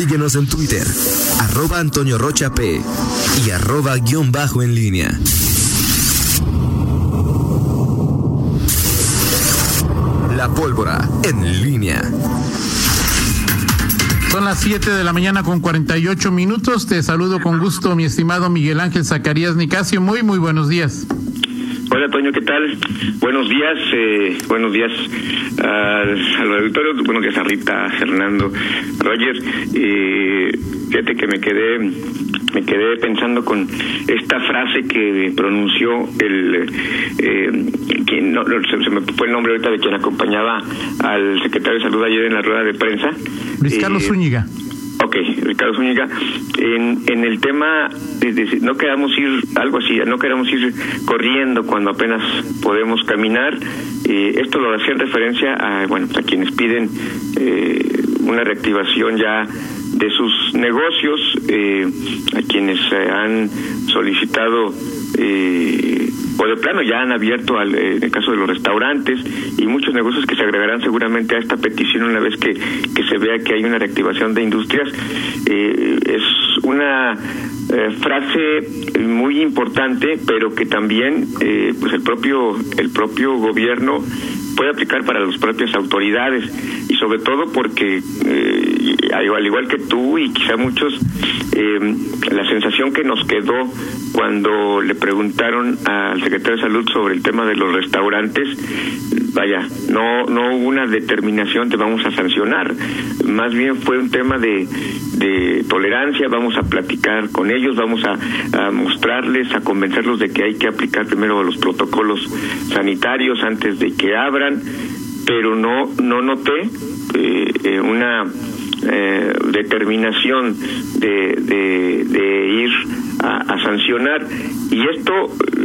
Síguenos en Twitter, arroba Antonio Rocha P y arroba guion bajo en línea. La pólvora en línea. Son las 7 de la mañana con 48 minutos. Te saludo con gusto, mi estimado Miguel Ángel Zacarías Nicasio. Muy, muy buenos días. Hola, Toño, ¿qué tal? Buenos días, eh, buenos días al, auditorio, buenos días a Rita, Fernando, Roger. Eh, fíjate que me quedé me quedé pensando con esta frase que pronunció el eh, quien no, se, me fue el nombre ahorita de quien acompañaba al secretario de salud ayer en la rueda de prensa Luis Carlos eh, Zúñiga Ok, Ricardo Zúñiga, en, en el tema, de, no queramos ir, algo así, no queremos ir corriendo cuando apenas podemos caminar. Eh, esto lo hacía en referencia a, bueno, a quienes piden eh, una reactivación ya de sus negocios, eh, a quienes han solicitado eh, o de plano ya han abierto al, eh, en el caso de los restaurantes y muchos negocios que se agregarán seguramente a esta petición una vez que, que se vea que hay una reactivación de industrias. Eh, es una eh, frase muy importante, pero que también pues el propio el propio gobierno puede aplicar para las propias autoridades y sobre todo porque al igual que tú y quizá muchos la sensación que nos quedó cuando le preguntaron al secretario de Salud sobre el tema de los restaurantes, vaya, no, no hubo una determinación de vamos a sancionar, más bien fue un tema de, de tolerancia, vamos a platicar con ellos, vamos a, mostrarles, a convencerlos de que hay que aplicar primero los protocolos sanitarios antes de que abran, pero no, no noté eh, eh, una eh, determinación de, de, de ir a, sancionar. Y esto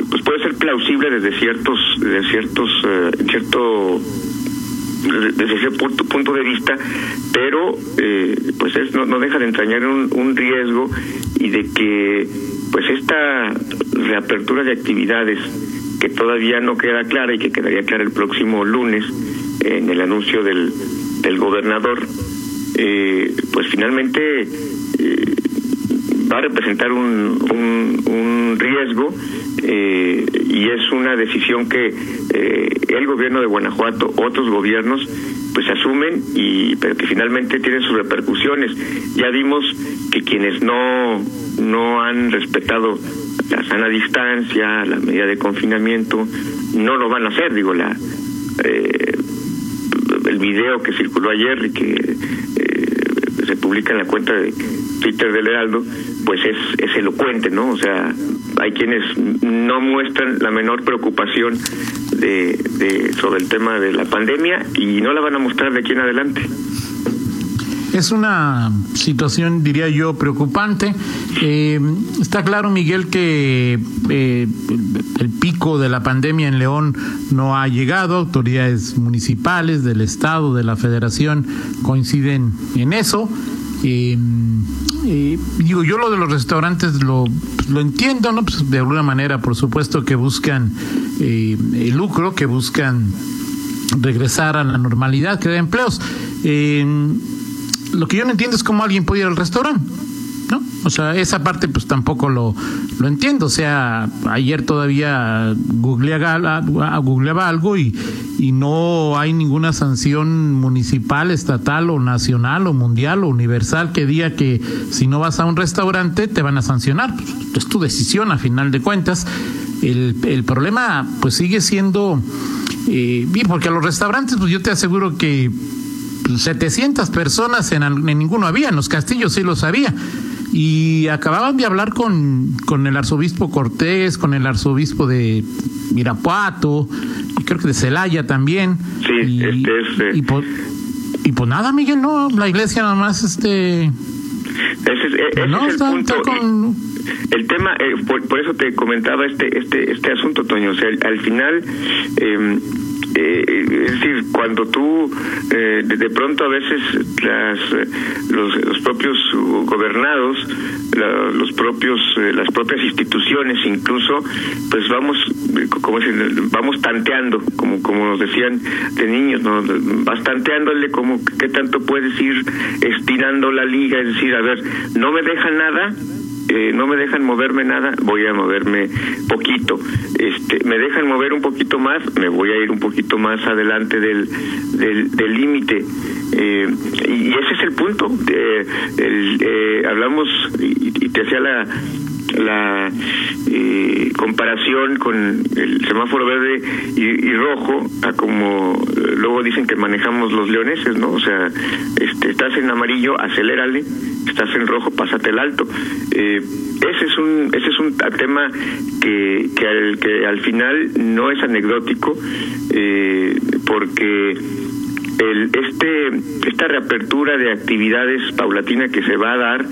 pues puede ser plausible desde ciertos desde ciertos eh, cierto desde ese punto, punto de vista, pero eh, pues es, no, no deja de entrañar un, un riesgo y de que pues esta reapertura de actividades que todavía no queda clara y que quedaría clara el próximo lunes en el anuncio del, del gobernador, eh, pues finalmente eh, va a representar un, un, riesgo eh, y es una decisión que eh, el gobierno de Guanajuato, otros gobiernos, pues asumen y pero que finalmente tienen sus repercusiones. Ya vimos que quienes no no han respetado la sana distancia, la medida de confinamiento, no lo van a hacer. Digo la el video que circuló ayer y que se publica en la cuenta de Twitter del Heraldo, pues es, es elocuente, ¿no? O sea, hay quienes no muestran la menor preocupación de, de, sobre el tema de la pandemia y no la van a mostrar de aquí en adelante. Es una situación, diría yo, preocupante. Eh, está claro, Miguel, que eh, el pico de la pandemia en León no ha llegado. Autoridades municipales del Estado, de la Federación, coinciden en eso. Eh, digo, yo lo de los restaurantes lo, lo entiendo, ¿no? Pues de alguna manera, por supuesto, que buscan el lucro, que buscan regresar a la normalidad, crear empleos. Lo que yo no entiendo es cómo alguien puede ir al restaurante. ¿no? O sea, esa parte pues tampoco lo, lo entiendo. O sea, ayer todavía googleaba, googleaba algo y, y no hay ninguna sanción municipal, estatal o nacional o mundial o universal que diga que si no vas a un restaurante te van a sancionar. Es tu decisión a final de cuentas. El, el problema pues sigue siendo... Eh, porque a los restaurantes pues yo te aseguro que 700 personas en, en ninguno había, en los castillos sí los había. Y acababan de hablar con, con el arzobispo Cortés, con el arzobispo de Mirapuato, y creo que de Celaya también. Sí, y, este y, pues, y, pues, nada, Miguel, no, la iglesia nada más, este... Ese, es, no, está, el con... El tema, eh, por, eso te comentaba este este este asunto, Toño. O sea, al final, eh, eh, es decir, cuando tú eh, de, pronto a veces las, los, los propios gobernados, los propios las propias instituciones incluso, pues vamos como vamos tanteando, como como nos decían de niños, ¿no? vas tanteándole como qué tanto puedes ir estirando la liga, es decir, a ver, no me deja nada, eh, no me dejan moverme nada, voy a moverme poquito. Este, me dejan mover un poquito más, me voy a ir un poquito más adelante del del límite. Eh, y ese es el punto. Eh, hablamos y, te hacía la la eh, comparación con el semáforo verde y, rojo a como luego dicen que manejamos los leoneses, ¿no? O sea, este, estás en amarillo, acelérale, estás en rojo, pásate el alto. Eh, ese es un ese es un tema que que al que al final no es anecdótico eh, porque el, este esta reapertura de actividades paulatina que se va a dar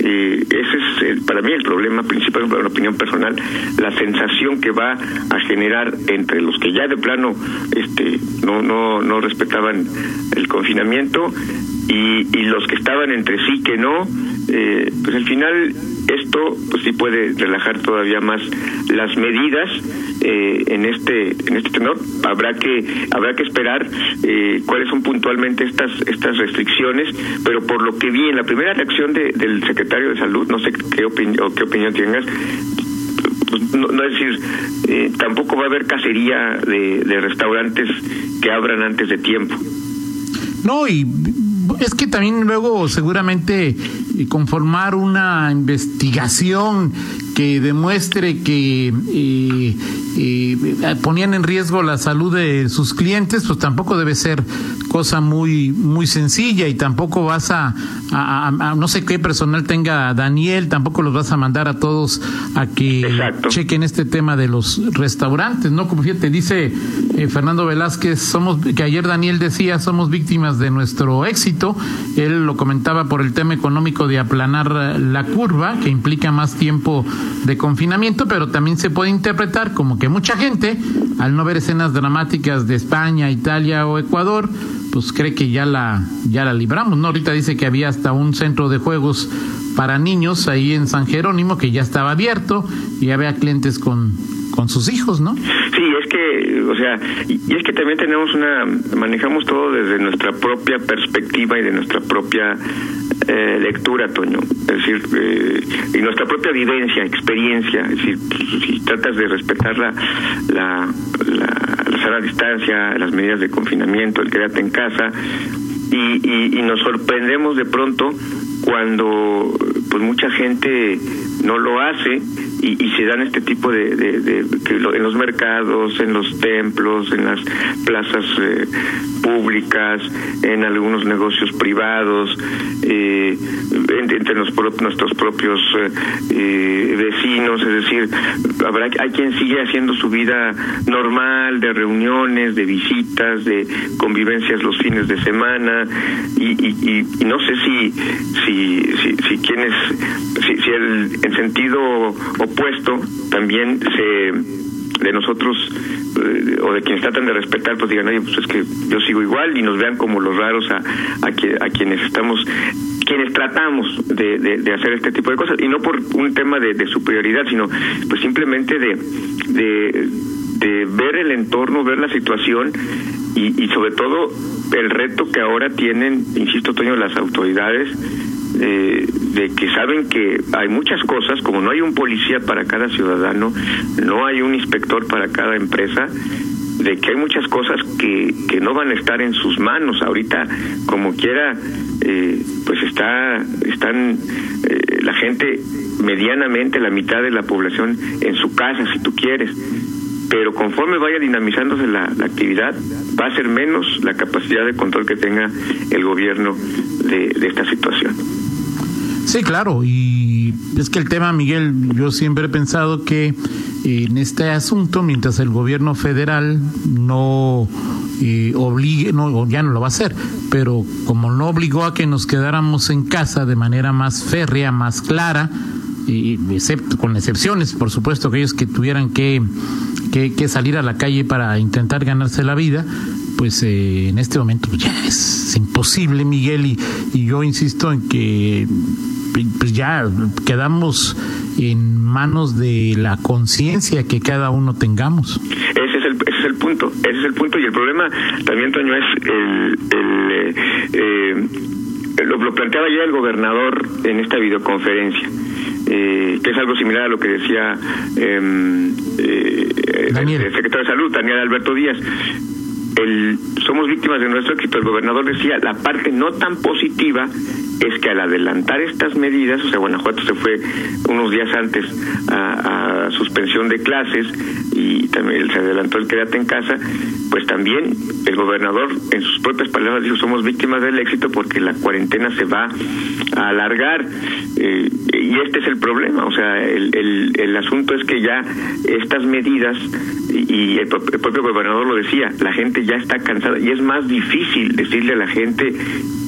eh, ese es para mí el problema principal, en opinión personal, la sensación que va a generar entre los que ya de plano este, no, no, no respetaban el confinamiento y, y los que estaban entre sí que no, eh, pues al final esto pues sí puede relajar todavía más las medidas eh, en este en este tenor habrá que habrá que esperar eh, cuáles son puntualmente estas estas restricciones pero por lo que vi en la primera reacción del secretario de salud no sé qué opinión qué opinión tengas pues, no, es decir, eh, tampoco va a haber cacería de, de restaurantes que abran antes de tiempo. No, y es que también luego seguramente conformar una investigación que demuestre que eh, eh, ponían en riesgo la salud de sus clientes, pues tampoco debe ser cosa muy muy sencilla y tampoco vas a, no sé qué personal tenga Daniel, tampoco los vas a mandar a todos a que chequen este tema de los restaurantes, ¿no? Como fíjate, dice eh, Fernando Velázquez, somos que ayer Daniel decía, somos víctimas de nuestro éxito, él lo comentaba por el tema económico de aplanar la curva, que implica más tiempo de confinamiento, pero también se puede interpretar como que mucha gente, al no ver escenas dramáticas de España, Italia o Ecuador, pues cree que ya la, ya la libramos, ¿no? Ahorita dice que había hasta un centro de juegos para niños ahí en San Jerónimo que ya estaba abierto y había clientes con, con sus hijos, ¿no? Sí, es que, o sea, y es que también tenemos una, manejamos todo desde nuestra propia perspectiva y de nuestra propia eh, lectura, Toño. Es decir, eh, y nuestra propia vivencia, experiencia. Es decir, si tratas de respetar la, la, la, la distancia, las medidas de confinamiento, el quédate en casa, y, y, nos sorprendemos de pronto cuando pues mucha gente no lo hace y, se dan este tipo de, de, en los mercados, en los templos, en las plazas eh, públicas, en algunos negocios privados, eh, entre nuestros propios eh, vecinos, es decir, habrá hay quien sigue haciendo su vida normal de reuniones, de visitas, de convivencias los fines de semana y, y, no sé si si si, si quienes si, si el en sentido opuesto también se de nosotros eh, o de quienes tratan de respetar, pues digan, oye, pues es que yo sigo igual y nos vean como los raros a, a, a quienes estamos, quienes tratamos de, de, hacer este tipo de cosas. Y no por un tema de, de superioridad, sino pues simplemente de, de, de ver el entorno, ver la situación y, y sobre todo el reto que ahora tienen, insisto, Toño, las autoridades eh, de que saben que hay muchas cosas, como no hay un policía para cada ciudadano, no hay un inspector para cada empresa, de que hay muchas cosas que, que no van a estar en sus manos ahorita como quiera eh, pues está están eh, la gente medianamente la mitad de la población en su casa si tú quieres pero conforme vaya dinamizándose la, actividad, va a ser menos la capacidad de control que tenga el gobierno de, esta situación. Sí, claro, y es que el tema, Miguel, yo siempre he pensado que en este asunto, mientras el gobierno federal no eh, obligue, no, ya no lo va a hacer, pero como no obligó a que nos quedáramos en casa de manera más férrea, más clara, y excepto, con excepciones, por supuesto, aquellos que tuvieran que, que, salir a la calle para intentar ganarse la vida, pues eh, en este momento ya es imposible, Miguel, y, y yo insisto en que pues ya quedamos en manos de la conciencia que cada uno tengamos. Ese es, el, ese es el punto, ese es el punto. Y el problema también, Toño, es el... el eh, lo, lo, planteaba ya el gobernador en esta videoconferencia, eh, que es algo similar a lo que decía em, eh, el secretario de Salud, Daniel Alberto Díaz. El, somos víctimas de nuestro éxito. El gobernador decía, la parte no tan positiva es que al adelantar estas medidas, o sea, Guanajuato se fue unos días antes a, suspensión de clases y también se adelantó el quédate en casa, pues también el gobernador en sus propias palabras dijo, somos víctimas del éxito porque la cuarentena se va a alargar. Eh, y este es el problema, o sea, el, el, el asunto es que ya estas medidas, y el propio gobernador lo decía, la gente ya está cansada y es más difícil decirle a la gente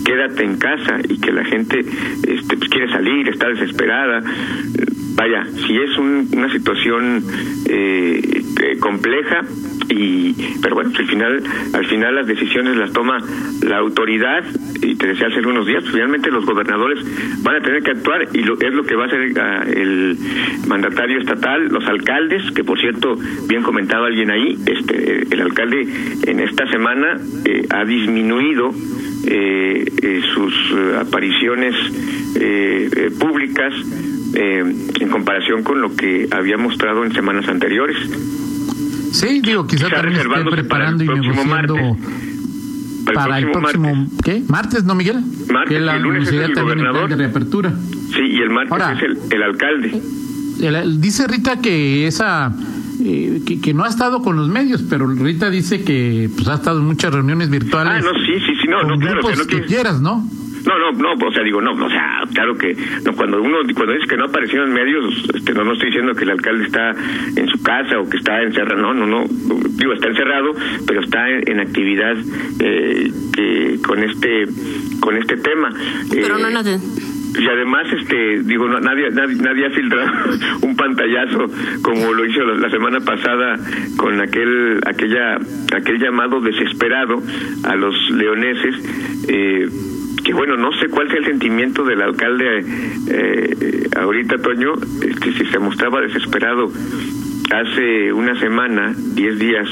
quédate en casa y que la gente este, pues, quiere salir, está desesperada. Vaya, si es una situación eh, eh, compleja, y pero bueno al final al final las decisiones las toma la autoridad y te decía hace unos días finalmente los gobernadores van a tener que actuar y lo, es lo que va a hacer ah, el mandatario estatal los alcaldes que por cierto bien comentado alguien ahí este el alcalde en esta semana eh, ha disminuido eh, eh, sus eh, apariciones públicas en comparación con lo que había mostrado en semanas anteriores. Sí, digo, quizá también esté preparando y negociando para el próximo, martes. ¿qué? ¿Martes, no, Miguel? Martes, que la el lunes es el gobernador. De reapertura. Sí, y el martes es el, el alcalde. dice Rita que esa eh, que, no ha estado con los medios, pero Rita dice que pues ha estado en muchas reuniones virtuales. Ah, no, sí, sí, sí, no, no, claro, que, no que quieras, ¿no? No, no, no, o sea, digo, no, o sea, claro que no, cuando uno cuando dice que no apareció en medios, este, no, no estoy diciendo que el alcalde está en su casa o que está encerrado, no, no, no, digo, está encerrado, pero está en, actividad eh, que, con este con este tema. Pero no, no, y además este digo nadie, nadie, ha filtrado un pantallazo como lo hizo la, semana pasada con aquel aquella aquel llamado desesperado a los leoneses eh, que bueno no sé cuál sea el sentimiento del alcalde eh, ahorita Toño este si se mostraba desesperado hace una semana diez días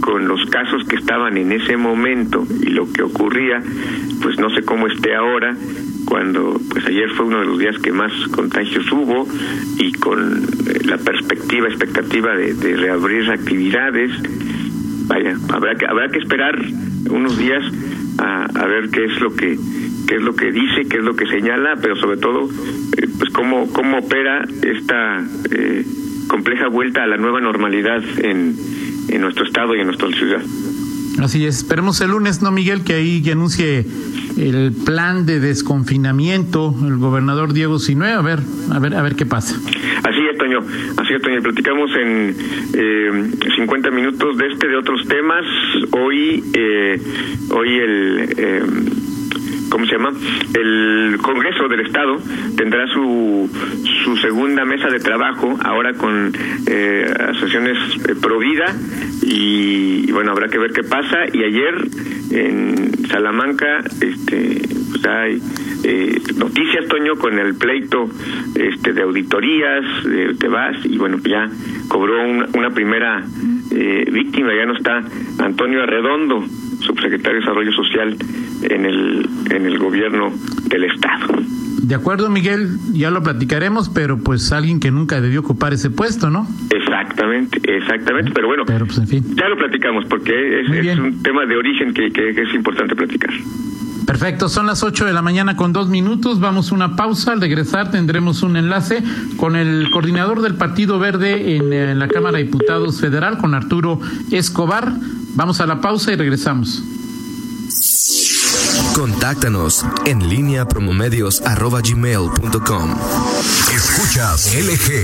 con los casos que estaban en ese momento y lo que ocurría pues no sé cómo esté ahora cuando pues ayer fue uno de los días que más contagios hubo y con eh, la perspectiva, expectativa de, reabrir actividades, vaya, habrá que habrá que esperar unos días a, a, ver qué es lo que qué es lo que dice, qué es lo que señala, pero sobre todo eh, pues cómo cómo opera esta eh, compleja vuelta a la nueva normalidad en, en nuestro estado y en nuestra ciudad. Así es, esperemos el lunes, ¿no, Miguel? Que ahí que anuncie el plan de desconfinamiento el gobernador Diego Sinue, a ver, a ver, a ver qué pasa. Así es, Toño, así es, Toño. Platicamos en eh, 50 minutos de este, de otros temas. Hoy, eh, hoy el... Eh, ¿cómo se llama? El Congreso del Estado tendrá su, su segunda mesa de trabajo, ahora con eh, asociaciones eh, pro vida, y, bueno, habrá que ver qué pasa. Y ayer en Salamanca, este, pues hay eh, noticias, Toño, con el pleito este, de auditorías, te vas, y bueno, ya cobró una, primera eh, víctima, ya no está Antonio Arredondo, subsecretario de Desarrollo Social en el, en el gobierno del Estado. De acuerdo, Miguel, ya lo platicaremos, pero pues alguien que nunca debió ocupar ese puesto, ¿no? Exactamente, exactamente, pero bueno, pero, pues, en fin. ya lo platicamos porque es, un tema de origen que, que, es importante platicar. Perfecto, son las 8 de la mañana con dos minutos. Vamos a una pausa. Al regresar tendremos un enlace con el coordinador del Partido Verde en, en la Cámara de Diputados Federal, con Arturo Escobar. Vamos a la pausa y regresamos. Contáctanos en línea promomedios.com. Escuchas LG.